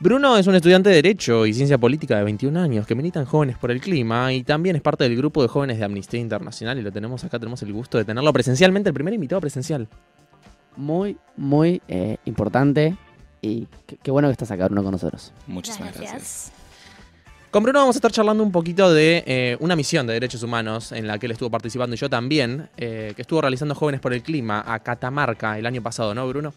Bruno es un estudiante de Derecho y Ciencia Política de 21 años que milita en Jóvenes por el Clima y también es parte del grupo de jóvenes de Amnistía Internacional y lo tenemos acá, tenemos el gusto de tenerlo presencialmente, el primer invitado presencial. Muy, muy eh, importante y qué, qué bueno que estás acá, Bruno, con nosotros. Muchísimas gracias. Con Bruno vamos a estar charlando un poquito de eh, una misión de derechos humanos en la que él estuvo participando y yo también, eh, que estuvo realizando Jóvenes por el Clima a Catamarca el año pasado, ¿no, Bruno?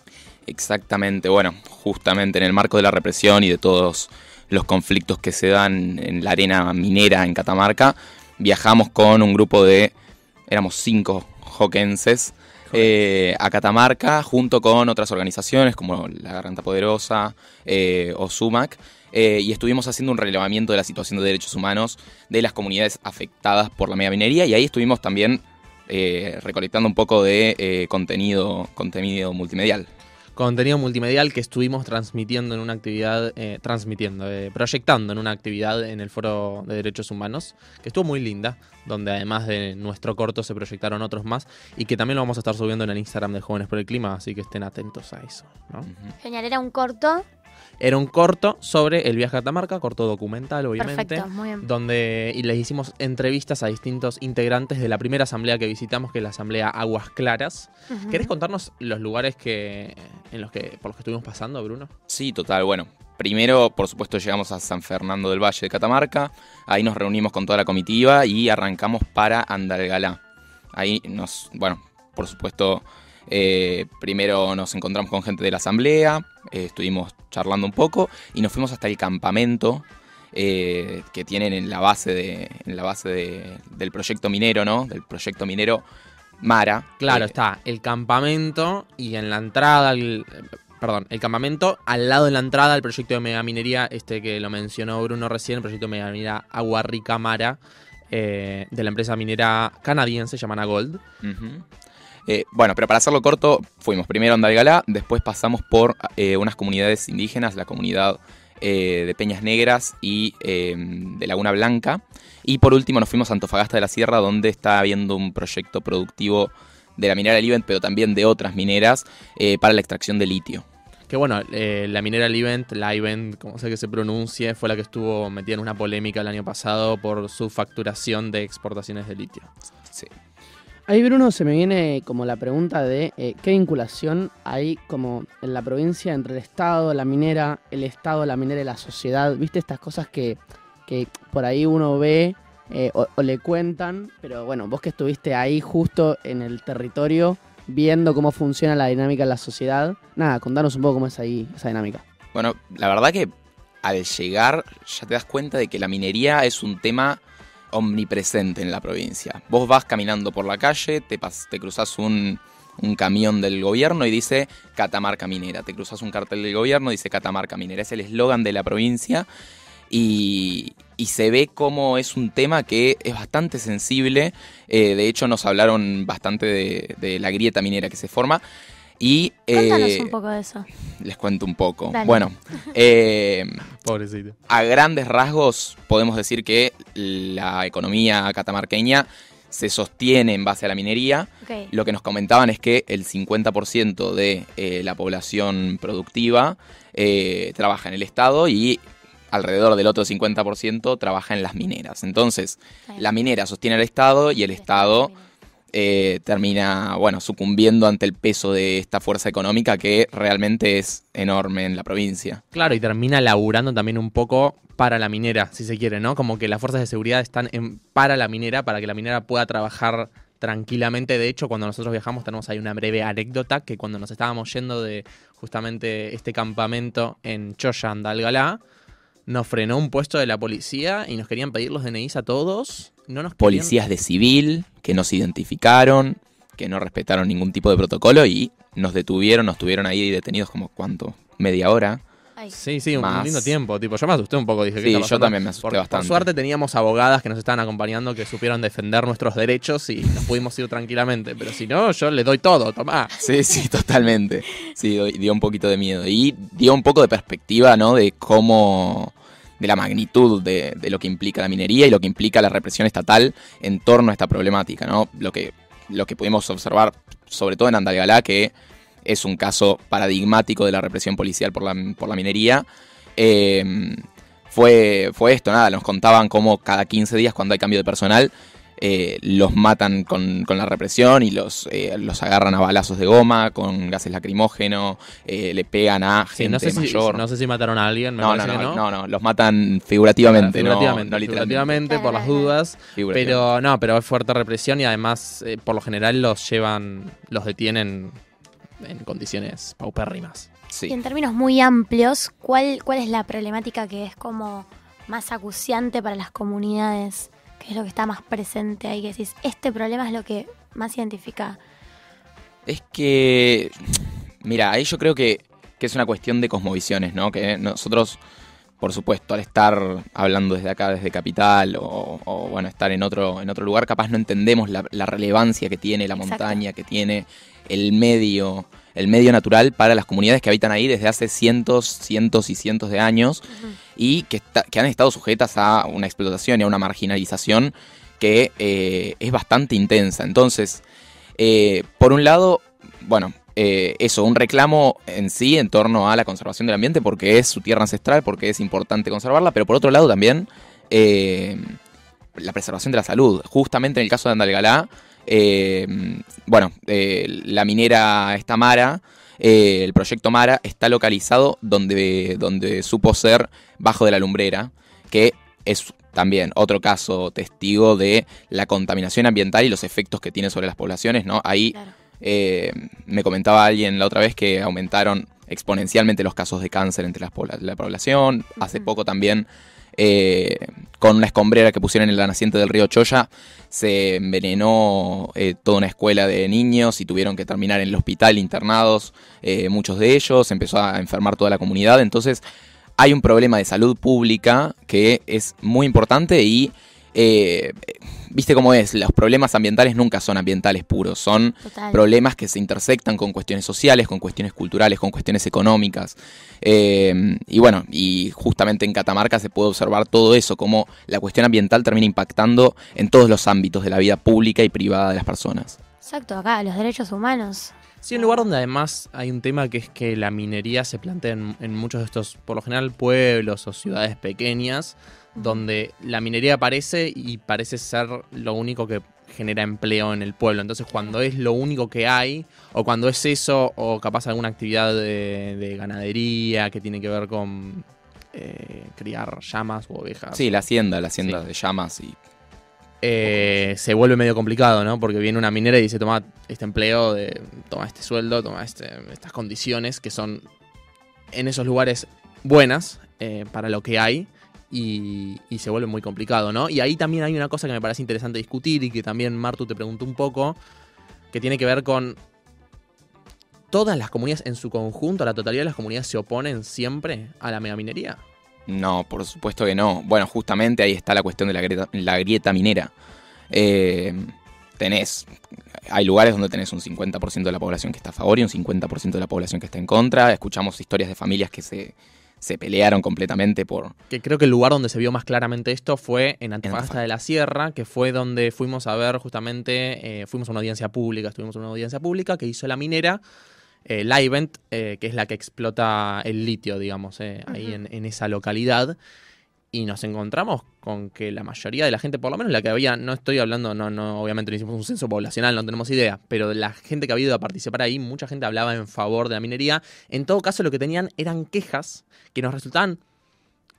Exactamente, bueno, justamente en el marco de la represión y de todos los conflictos que se dan en la arena minera en Catamarca, viajamos con un grupo de, éramos cinco joquenses, eh, a Catamarca junto con otras organizaciones como la Garganta Poderosa eh, o SUMAC. eh, y estuvimos haciendo un relevamiento de la situación de derechos humanos de las comunidades afectadas por la megaminería y ahí estuvimos también eh, recolectando un poco de contenido, contenido multimedial. Contenido multimedial que estuvimos transmitiendo en una actividad, eh, transmitiendo, eh, proyectando en una actividad en el Foro de Derechos Humanos, que estuvo muy linda, donde además de nuestro corto se proyectaron otros más y que también lo vamos a estar subiendo en el Instagram de Jóvenes por el Clima, así que estén atentos a eso. ¿no? Genial, era un corto. Era un corto sobre el viaje a Catamarca, corto documental, obviamente. Perfecto, muy bien. Donde y les hicimos entrevistas a distintos integrantes de la primera asamblea que visitamos, que es la asamblea Aguas Claras. Ujú. ¿Querés contarnos los lugares que, en los que, por los que estuvimos pasando, Bruno? Sí, total. Bueno, primero, por supuesto, llegamos a San Fernando del Valle de Catamarca. Ahí nos reunimos con toda la comitiva y arrancamos para Andalgalá. Ahí nos, bueno, por supuesto, eh, primero nos encontramos con gente de la asamblea, eh, estuvimos charlando un poco y nos fuimos hasta el campamento eh, que tienen en la base de, en la base de- del proyecto minero, ¿no? Del proyecto minero Mara. Claro, está el campamento y en la entrada, perdón, el campamento al lado de la entrada al proyecto de megaminería, este que lo mencionó Bruno recién, el proyecto de megaminería Agua Rica Mara, eh, de la empresa minera canadiense llamada Gold. Ujú. Eh, bueno, pero para hacerlo corto, fuimos primero a Andalgalá, después pasamos por eh, unas comunidades indígenas, la comunidad eh, de Peñas Negras y eh, de Laguna Blanca. Y por último nos fuimos a Antofagasta de la Sierra, donde está habiendo un proyecto productivo de la minera Livent, pero también de otras mineras, para la extracción de litio. Que bueno, eh, la minera Livent, Livent, como sé que se pronuncie, fue la que estuvo metida en una polémica el año pasado por su facturación de exportaciones de litio. Sí. Ahí, Bruno, se me viene como la pregunta de eh, qué vinculación hay como en la provincia entre el Estado, la minera, el Estado, la minera y la sociedad. ¿Viste estas cosas que, que por ahí uno ve eh, o, o le cuentan? Pero bueno, vos que estuviste ahí justo en el territorio viendo cómo funciona la dinámica en la sociedad. Nada, contanos un poco cómo es ahí esa dinámica. Bueno, la verdad que al llegar ya te das cuenta de que la minería es un tema omnipresente en la provincia. Vos vas caminando por la calle, te, te cruzas un, un camión del gobierno y dice Catamarca Minera. Te cruzas un cartel del gobierno y dice Catamarca Minera. Es el eslogan de la provincia y, y se ve como es un tema que es bastante sensible. Eh, de hecho, nos hablaron bastante de, de la grieta minera que se forma. Y eh, un poco de eso. les cuento un poco. Dale. Bueno, eh, Pobrecito. a grandes rasgos podemos decir que la economía catamarqueña se sostiene en base a la minería. Lo que nos comentaban es que el 50% de eh, la población productiva eh, trabaja en el Estado y alrededor del otro 50% trabaja en las mineras. Entonces, la minera sostiene al Estado y el Estado eh, termina, bueno, sucumbiendo ante el peso de esta fuerza económica que realmente es enorme en la provincia. Claro, y termina laburando también un poco para la minera, si se quiere, ¿no? Como que las fuerzas de seguridad están en, para la minera, para que la minera pueda trabajar tranquilamente. De hecho, cuando nosotros viajamos tenemos ahí una breve anécdota que cuando nos estábamos yendo de justamente este campamento en Choya, Andalgalá, nos frenó un puesto de la policía y nos querían pedir los DNIs a todos. No nos querían- Policías de civil que nos identificaron, que no respetaron ningún tipo de protocolo y nos detuvieron, nos tuvieron ahí detenidos como cuánto, media hora. Ay, Sí, sí, un Más. lindo tiempo. Tipo, yo me asusté un poco, dije, ¿qué Sí, yo también me asusté Por- por bastante. suerte teníamos abogadas que nos estaban acompañando que supieron defender nuestros derechos y nos pudimos ir tranquilamente. Pero si no, yo le doy todo, tomá. Sí, sí, totalmente. Sí, dio- dio un poquito de miedo. Y dio un poco de perspectiva, ¿no? De cómo. De la magnitud de, de lo que implica la minería y lo que implica la represión estatal en torno a esta problemática, ¿no? Lo que, lo que pudimos observar, sobre todo en Andalgalá, que es un caso paradigmático de la represión policial por la, por la minería. eh, fue, fue esto, nada, nos contaban cómo cada 15 días cuando hay cambio de personal eh, los matan con, con, la represión y los, eh, los agarran a balazos de goma, con gases lacrimógenos, eh, le pegan a gente Sí, no sé, si, no sé si mataron a alguien, me no, no, no, que no. no, no, los matan figurativamente, figurativamente, no, literalmente. figurativamente, por las dudas. Pero no, pero es fuerte represión y además, eh, por lo general, los llevan, los detienen en condiciones paupérrimas. Sí. Y en términos muy amplios, ¿cuál, ¿cuál es la problemática que es como más acuciante para las comunidades? ¿Qué es lo que está más presente ahí? Que decís, este problema es lo que más identifica. Es que, mira, ahí yo creo que, que es una cuestión de cosmovisiones, ¿no? Que nosotros, por supuesto, al estar hablando desde acá, desde Capital, o, o, bueno, estar en otro, en otro lugar, capaz no entendemos la, la relevancia que tiene la Exacto. montaña, que tiene el medio, el medio natural para las comunidades que habitan ahí desde hace cientos, cientos y cientos de años y que, está- que han estado sujetas a una explotación y a una marginalización que eh, es bastante intensa. Entonces, eh, por un lado, bueno, eh, eso, un reclamo en sí en torno a la conservación del ambiente porque es su tierra ancestral, porque es importante conservarla, pero por otro lado también eh, la preservación de la salud. Justamente en el caso de Andalgalá, bueno, eh, la minera esta Mara, eh, el proyecto Mara está localizado donde, donde supo ser bajo de la lumbrera, que es también otro caso testigo de la contaminación ambiental y los efectos que tiene sobre las poblaciones, ¿no? Ahí Claro. eh, me comentaba alguien la otra vez que aumentaron exponencialmente los casos de cáncer entre las la población. Hace poco también, eh, con una escombrera que pusieron en la naciente del río Choya, se envenenó eh, toda una escuela de niños y tuvieron que terminar en el hospital internados, eh, muchos de ellos, empezó a enfermar toda la comunidad. Entonces, hay un problema de salud pública que es muy importante y eh, viste cómo es, los problemas ambientales nunca son ambientales puros, son Total. problemas que se intersectan con cuestiones sociales, con cuestiones culturales, con cuestiones económicas. Eh, y bueno, y justamente en Catamarca se puede observar todo eso, cómo la cuestión ambiental termina impactando en todos los ámbitos de la vida pública y privada de las personas. Exacto, acá, los derechos humanos. Sí, un lugar donde además hay un tema que es que la minería se plantea en, en muchos de estos, por lo general, pueblos o ciudades pequeñas, donde la minería aparece y parece ser lo único que genera empleo en el pueblo. Entonces, cuando es lo único que hay, o cuando es eso, o capaz alguna actividad de, de ganadería que tiene que ver con eh, criar llamas o ovejas. Sí, la hacienda, la hacienda Sí. de llamas y eh, se vuelve medio complicado, ¿no? Porque viene una minera y dice, toma este empleo, de, toma este sueldo, toma este- estas condiciones que son en esos lugares buenas eh, para lo que hay y, y se vuelve muy complicado, ¿no? Y ahí también hay una cosa que me parece interesante discutir y que también Martu te preguntó un poco, que tiene que ver con todas las comunidades en su conjunto, la totalidad de las comunidades se oponen siempre a la megaminería. No, por supuesto que no. Bueno, justamente ahí está la cuestión de la grieta, minera. Eh, tenés, hay lugares donde tenés un 50% de la población que está a favor y un 50% de la población que está en contra. Escuchamos historias de familias que se, se pelearon completamente por... Que creo que el lugar donde se vio más claramente esto fue en Antofagasta Antofagasta. de la Sierra, que fue donde fuimos a ver justamente, eh, fuimos a una audiencia pública, estuvimos en una audiencia pública que hizo la minera, eh, Livent, eh, que es la que explota el litio, digamos, eh, ahí en esa localidad. Y nos encontramos con que la mayoría de la gente, por lo menos la que había, no estoy hablando, no, no, obviamente no hicimos un censo poblacional, no tenemos idea, pero de la gente que había ido a participar ahí, mucha gente hablaba en favor de la minería. En todo caso, lo que tenían eran quejas que nos resultaban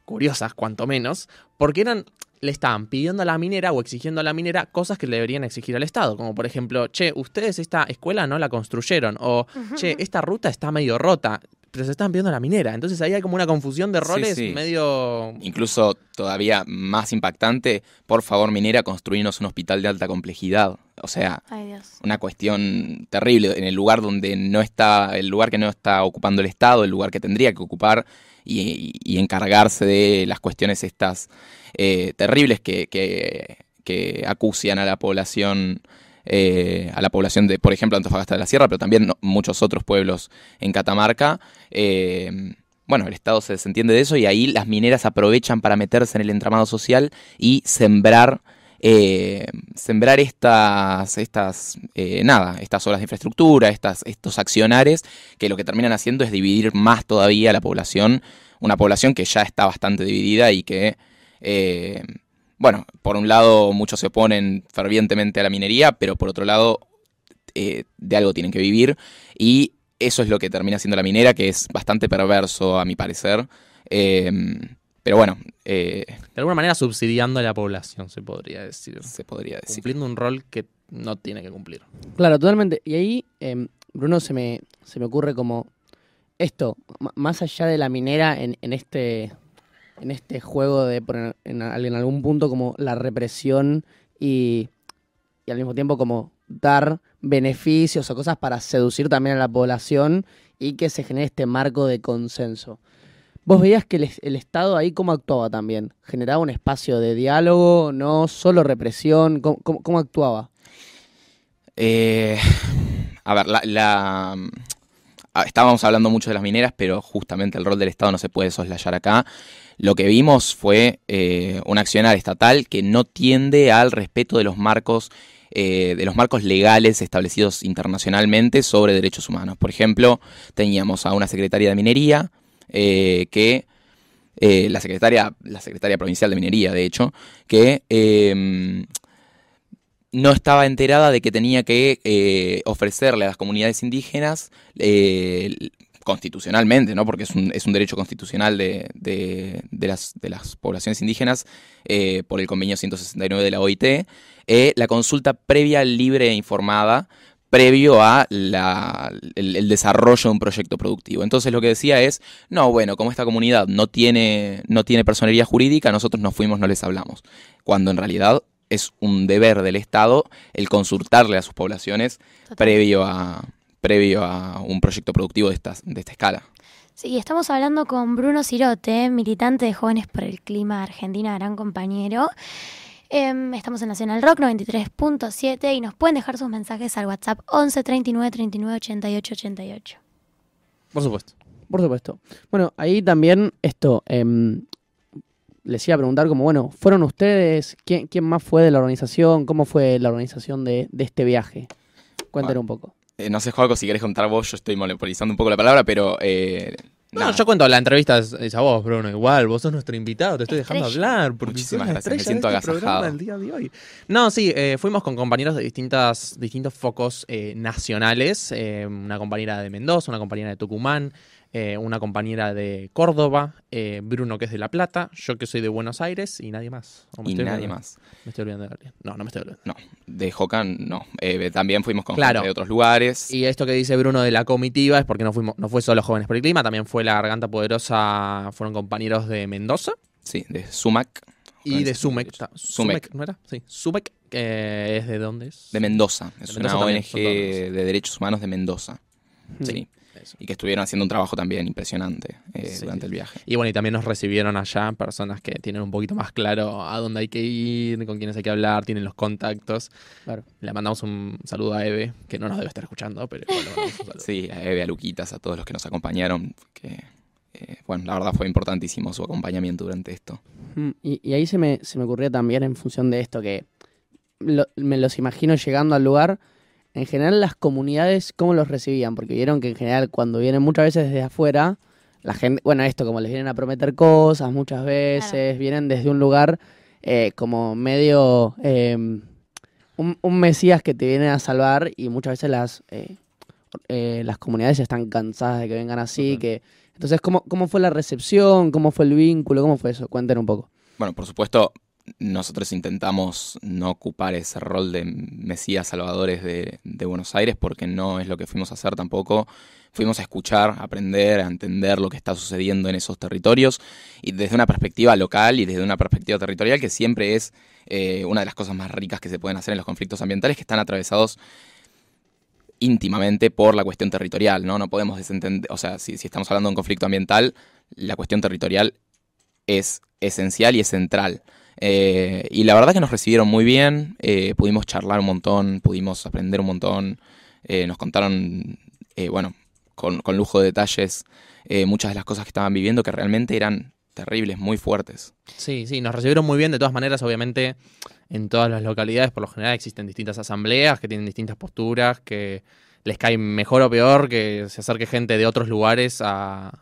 curiosas, cuanto menos, porque eran le estaban pidiendo a la minera o exigiendo a la minera cosas que le deberían exigir al Estado, como por ejemplo, che, ustedes esta escuela no la construyeron, o che, esta ruta está medio rota, pero se estaban pidiendo a la minera. Entonces ahí hay como una confusión de Sí, roles sí. medio... Incluso todavía más impactante, por favor minera, construirnos un hospital de alta complejidad. O sea, Ay, Dios. una cuestión terrible en el lugar donde no está, el lugar que no está ocupando el Estado, el lugar que tendría que ocupar y, y encargarse de las cuestiones estas eh, terribles que, que, que acucian a la población, eh, a la población de, por ejemplo, Antofagasta de la Sierra, pero también muchos otros pueblos en Catamarca. Eh, bueno, el Estado se desentiende de eso y ahí las mineras aprovechan para meterse en el entramado social y sembrar eh, sembrar estas, estas eh, nada, estas obras de infraestructura, estas, estos accionares, que lo que terminan haciendo es dividir más todavía la población, una población que ya está bastante dividida y que, bueno, por un lado muchos se oponen fervientemente a la minería, pero por otro lado de algo tienen que vivir y eso es lo que termina siendo la minera, que es bastante perverso a mi parecer. Pero bueno. Eh, de alguna manera subsidiando a la población, se podría decir. Se podría decir. Cumpliendo un rol que no tiene que cumplir. Claro, totalmente. Y ahí, em, Bruno, se me, se me ocurre como esto, más allá de la minera en, este en este juego de poner en, algún punto como la represión y, y, al mismo tiempo como dar beneficios o cosas para seducir también a la población y que se genere este marco de consenso. Vos veías que el, Estado ahí cómo actuaba también. ¿Generaba un espacio de diálogo? ¿No? ¿Solo represión? ¿Cómo, actuaba? Eh, a ver, la, estábamos hablando mucho de las mineras, pero justamente el rol del Estado no se puede soslayar acá. Lo que vimos fue eh, un accionar estatal que no tiende al respeto de los marcos eh, de los marcos legales establecidos internacionalmente sobre derechos humanos. Por ejemplo, teníamos a una secretaria de minería eh, que eh, la secretaria, la secretaria provincial de minería, de hecho, que no estaba enterada de que tenía que eh, ofrecerle a las comunidades indígenas constitucionalmente, ¿no? porque es un, es un derecho constitucional de, de, las, de las poblaciones indígenas por el convenio 169 de la OIT, la consulta previa, libre e informada previo a el, desarrollo de un proyecto productivo. Entonces lo que decía es, no, bueno, como esta comunidad no tiene, no tiene personería jurídica, nosotros nos fuimos, no les hablamos. Cuando en realidad es un deber del Estado el consultarle a sus poblaciones previo a, previo a un proyecto productivo de, estas, de esta escala. Sí, estamos hablando con Bruno Cirote, militante de Jóvenes por el Clima Argentina, gran compañero. Em, estamos en Nacional Rock 93.7 y nos pueden dejar sus mensajes al WhatsApp 11 39 39 88 88. Por supuesto. Por supuesto. Bueno, ahí también esto, em, les iba a preguntar como, bueno, ¿fueron ustedes? ¿Quién, más fue de la organización? ¿Cómo fue la organización de, este viaje? Cuéntanos un poco. Eh, no sé, Juaco, si querés contar vos, yo estoy monopolizando un poco la palabra, pero eh, no, yo cuento la entrevista es a vos, Bruno. Igual, vos sos nuestro invitado, te estoy dejando hablar. Porque Muchísimas gracias, me siento este el día de hoy. No, sí, eh, fuimos con compañeros de distintas, distintos focos eh, nacionales. Eh, una compañera de Mendoza, una compañera de Tucumán, eh, una compañera de Córdoba, eh, Bruno que es de La Plata, yo que soy de Buenos Aires y nadie más. y nadie más. Me estoy olvidando de alguien. No, no me estoy olvidando. No, de Jocan no. Eh, también fuimos con gente de otros lugares. Y esto que dice Bruno de la comitiva es porque no, fuimos, no fue solo Jóvenes por el Clima, también fue la Garganta Poderosa, fueron compañeros de Mendoza. Sí, de Sumac. Y de Sumek. Sumek, ¿no era? Sí. Sumek, ¿es de dónde es? De Mendoza. Es una ONG de derechos humanos de Mendoza. Sí y que estuvieron haciendo un trabajo también impresionante eh, durante el viaje. Y bueno, y también nos recibieron allá personas que tienen un poquito más claro a dónde hay que ir, con quiénes hay que hablar, tienen los contactos. Claro. Le mandamos un saludo a Eve, que no nos debe estar escuchando, pero Sí, a Eve, a Luquitas, a todos los que nos acompañaron, que eh, bueno, la verdad fue importantísimo su acompañamiento durante esto. Mm, y, ahí se me, se me ocurría también en función de esto, que me los imagino llegando al lugar en general las comunidades, ¿cómo los recibían? Porque vieron que en general cuando vienen muchas veces desde afuera, la gente, bueno, esto como les vienen a prometer cosas muchas veces, vienen desde un lugar eh, como medio, em, un, mesías que te viene a salvar y muchas veces las, eh, eh, las comunidades están cansadas de que vengan así, que... Entonces, ¿cómo, ¿cómo fue la recepción? ¿Cómo fue el vínculo? ¿Cómo fue eso? Cuéntenos un poco. Bueno, por supuesto, nosotros intentamos no ocupar ese rol de mesías salvadores de, Buenos Aires porque no es lo que fuimos a hacer tampoco. Fuimos a escuchar, a aprender, a entender lo que está sucediendo en esos territorios y desde una perspectiva local y desde una perspectiva territorial que siempre es eh, una de las cosas más ricas que se pueden hacer en los conflictos ambientales que están atravesados íntimamente por la cuestión territorial, ¿no? No podemos desentender, o sea, si, si estamos hablando de un conflicto ambiental, la cuestión territorial es esencial y es central. Eh, y la verdad que nos recibieron muy bien, eh, pudimos charlar un montón, pudimos aprender un montón, eh, nos contaron, bueno, con, lujo de detalles, muchas de las cosas que estaban viviendo que realmente eran terribles, muy fuertes. Sí, sí, nos recibieron muy bien, de todas maneras, obviamente, en todas las localidades, por lo general existen distintas asambleas que tienen distintas posturas, que les cae mejor o peor que se acerque gente de otros lugares a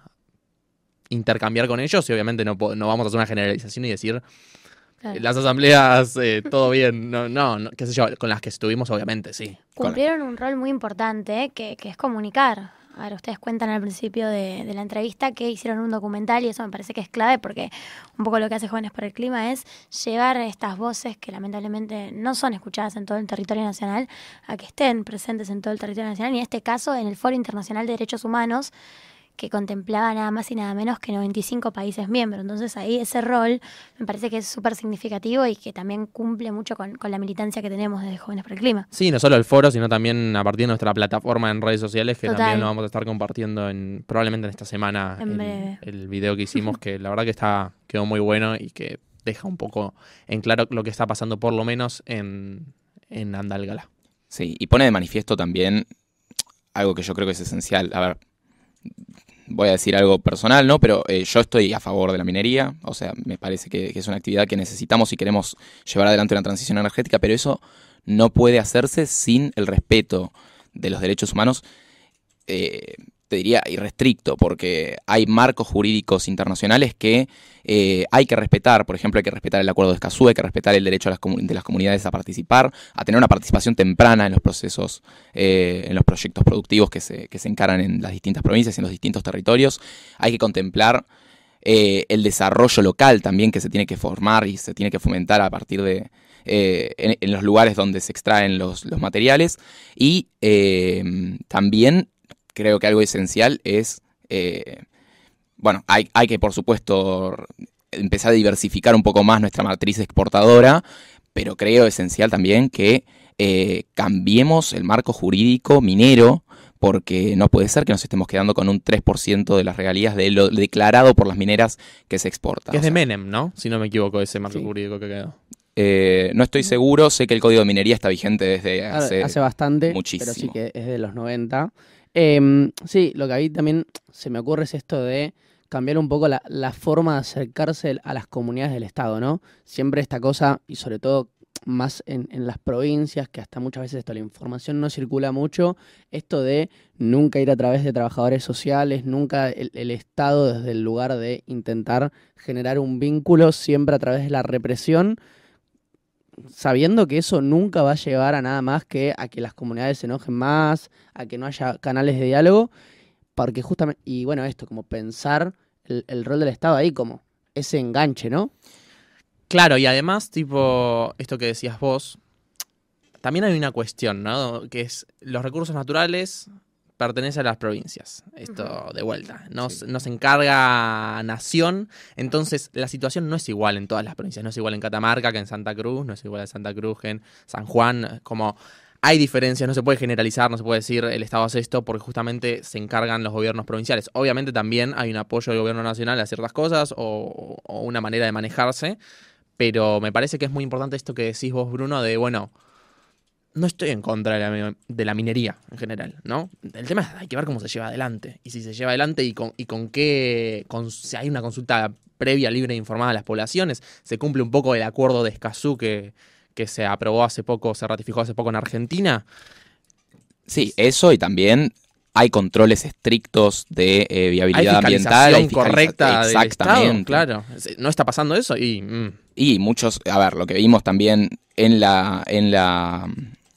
intercambiar con ellos y obviamente no, no vamos a hacer una generalización y decir Claro. las asambleas, eh, todo bien, no, no, no, qué sé yo, con las que estuvimos obviamente, sí. Cumplieron un rol muy importante que, que es comunicar. A ver, ustedes cuentan al principio de, de la entrevista que hicieron un documental y eso me parece que es clave porque un poco lo que hace Jóvenes por el Clima es llevar estas voces que lamentablemente no son escuchadas en todo el territorio nacional a que estén presentes en todo el territorio nacional y en este caso en el Foro Internacional de Derechos Humanos que contemplaba nada más y nada menos que 95 países miembros. Entonces ahí ese rol me parece que es súper significativo y que también cumple mucho con, con la militancia que tenemos desde Jóvenes por el Clima. Sí, no solo el foro, sino también a partir de nuestra plataforma en redes sociales, que Total. también lo vamos a estar compartiendo en, probablemente en esta semana En el, breve. el video que hicimos, que la verdad que está, quedó muy bueno y que deja un poco en claro lo que está pasando por lo menos en, en Andalgalá. Sí, y pone de manifiesto también algo que yo creo que es esencial. A ver, voy a decir algo personal, ¿no? Pero eh, yo estoy a favor de la minería, o sea, me parece que, que es una actividad que necesitamos si queremos llevar adelante una transición energética, pero eso no puede hacerse sin el respeto de los derechos humanos, eh, te diría irrestricto, porque hay marcos jurídicos internacionales que eh, hay que respetar. Por ejemplo, hay que respetar el acuerdo de Escazú, hay que respetar el derecho de las comunidades a participar, a tener una participación temprana en los procesos, eh, en los proyectos productivos que se, que se encaran en las distintas provincias en los distintos territorios. Hay que contemplar eh, el desarrollo local también que se tiene que formar y se tiene que fomentar a partir de, en, los lugares donde se extraen los, los materiales. Y también creo que algo esencial es, eh, bueno, hay, hay que por supuesto empezar a diversificar un poco más nuestra matriz exportadora, pero creo esencial también que eh, cambiemos el marco jurídico minero porque no puede ser que nos estemos quedando con un 3% de las regalías de lo declarado por las mineras que se exporta. Que O es de Menem, ¿no? Si no me equivoco, ese marco Sí. jurídico que quedó. eh, no estoy seguro, sé que el código de minería está vigente desde Hace, hace... hace bastante, muchísimo. pero sí que es de los 90. Em, sí, lo que a mí también se me ocurre es esto de cambiar un poco la, forma de acercarse a las comunidades del Estado, ¿no? Siempre esta cosa, y sobre todo más en, las provincias, que hasta muchas veces esto, la información no circula mucho, esto de nunca ir a través de trabajadores sociales, nunca el Estado desde el lugar de intentar generar un vínculo, siempre a través de la represión, sabiendo que eso nunca va a llevar a nada más que a que las comunidades se enojen más, a que no haya canales de diálogo, porque justamente, y bueno, esto, como pensar el, el rol del Estado ahí como ese enganche, ¿no? Claro, y además, tipo, esto que decías vos, también hay una cuestión, ¿no? Que es los recursos naturales pertenecen a las provincias. Esto de vuelta. Nos, Sí. nos encarga Nación. Entonces, la situación no es igual en todas las provincias. No es igual en Catamarca que en Santa Cruz. No es igual en Santa Cruz que en San Juan. Como hay diferencias, no se puede generalizar, no se puede decir el Estado hace esto porque justamente se encargan los gobiernos provinciales. Obviamente también hay un apoyo del gobierno nacional a ciertas cosas o, o una manera de manejarse, pero me parece que es muy importante esto que decís vos, Bruno, de, bueno, no estoy en contra de la, de la minería en general, ¿no? El tema es, hay que ver cómo se lleva adelante. Y si se lleva adelante y con, y con qué, con, si hay una consulta previa, libre e informada a las poblaciones, se cumple un poco el acuerdo de Escazú que, que se aprobó hace poco, se ratificó hace poco en Argentina. Sí, eso y también hay controles estrictos de eh, viabilidad ambiental. hay correcta del Estado, Exactamente. claro. No está pasando eso y... mm, Y muchos, a ver, lo que vimos también en la, en la,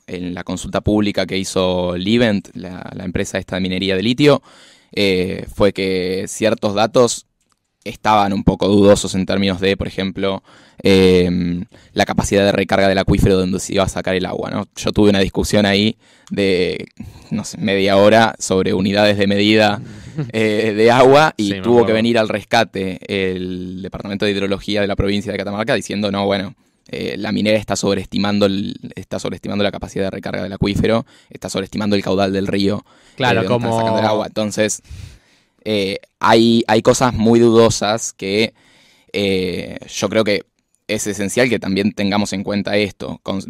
en la consulta pública que hizo Livent, la, la empresa esta de minería de litio, eh, fue que ciertos datos estaban un poco dudosos en términos de, por ejemplo, eh, la capacidad de recarga del acuífero donde se iba a sacar el agua. ¿no? Yo tuve una discusión ahí de, no sé, media hora sobre unidades de medida eh, de agua y Sí, tuvo que venir al rescate el Departamento de Hidrología de la provincia de Catamarca diciendo, no, bueno, eh, la minera está sobreestimando, el- está sobreestimando la capacidad de recarga del acuífero, está sobreestimando el caudal del río. Claro, eh, están como- sacando el agua. Entonces, eh, hay, hay cosas muy dudosas que eh, yo creo que es esencial que también tengamos en cuenta esto. con-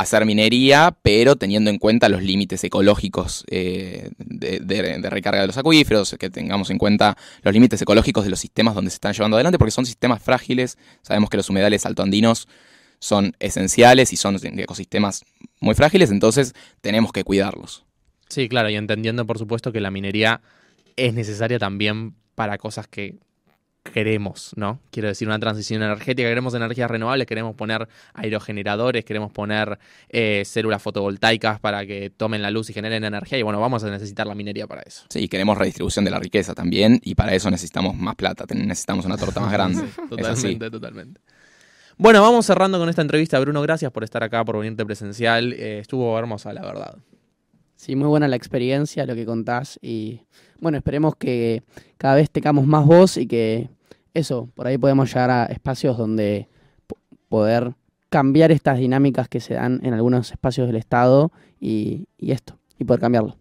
hacer minería, pero teniendo en cuenta los límites ecológicos eh, de, de- recarga de los acuíferos, que tengamos en cuenta los límites ecológicos de los sistemas donde se están llevando adelante, porque son sistemas frágiles. Sabemos que los humedales altoandinos son esenciales y son ecosistemas muy frágiles, entonces tenemos que cuidarlos. Sí, claro, y entendiendo por supuesto que la minería es necesaria también para cosas que queremos, ¿no? Quiero decir, una transición energética, queremos energías renovables, queremos poner aerogeneradores, queremos poner eh, células fotovoltaicas para que tomen la luz y generen energía, y bueno, vamos a necesitar la minería para eso. Sí, queremos redistribución de la riqueza también, y para eso necesitamos más plata, necesitamos una torta más grande. totalmente, totalmente. Bueno, vamos cerrando con esta entrevista. Bruno, gracias por estar acá, por venirte presencial. Eh, estuvo hermosa, la verdad. Sí, muy buena la experiencia, lo que contás. Y bueno, esperemos que cada vez tengamos más voz y que eso, por ahí podemos llegar a espacios donde poder cambiar estas dinámicas que se dan en algunos espacios del Estado y, esto, y poder cambiarlo.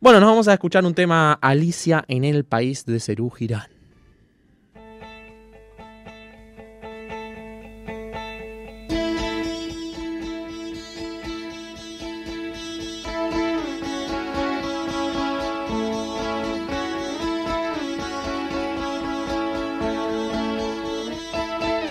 Bueno, nos vamos a escuchar un tema Alicia en el país de Cerú Girán.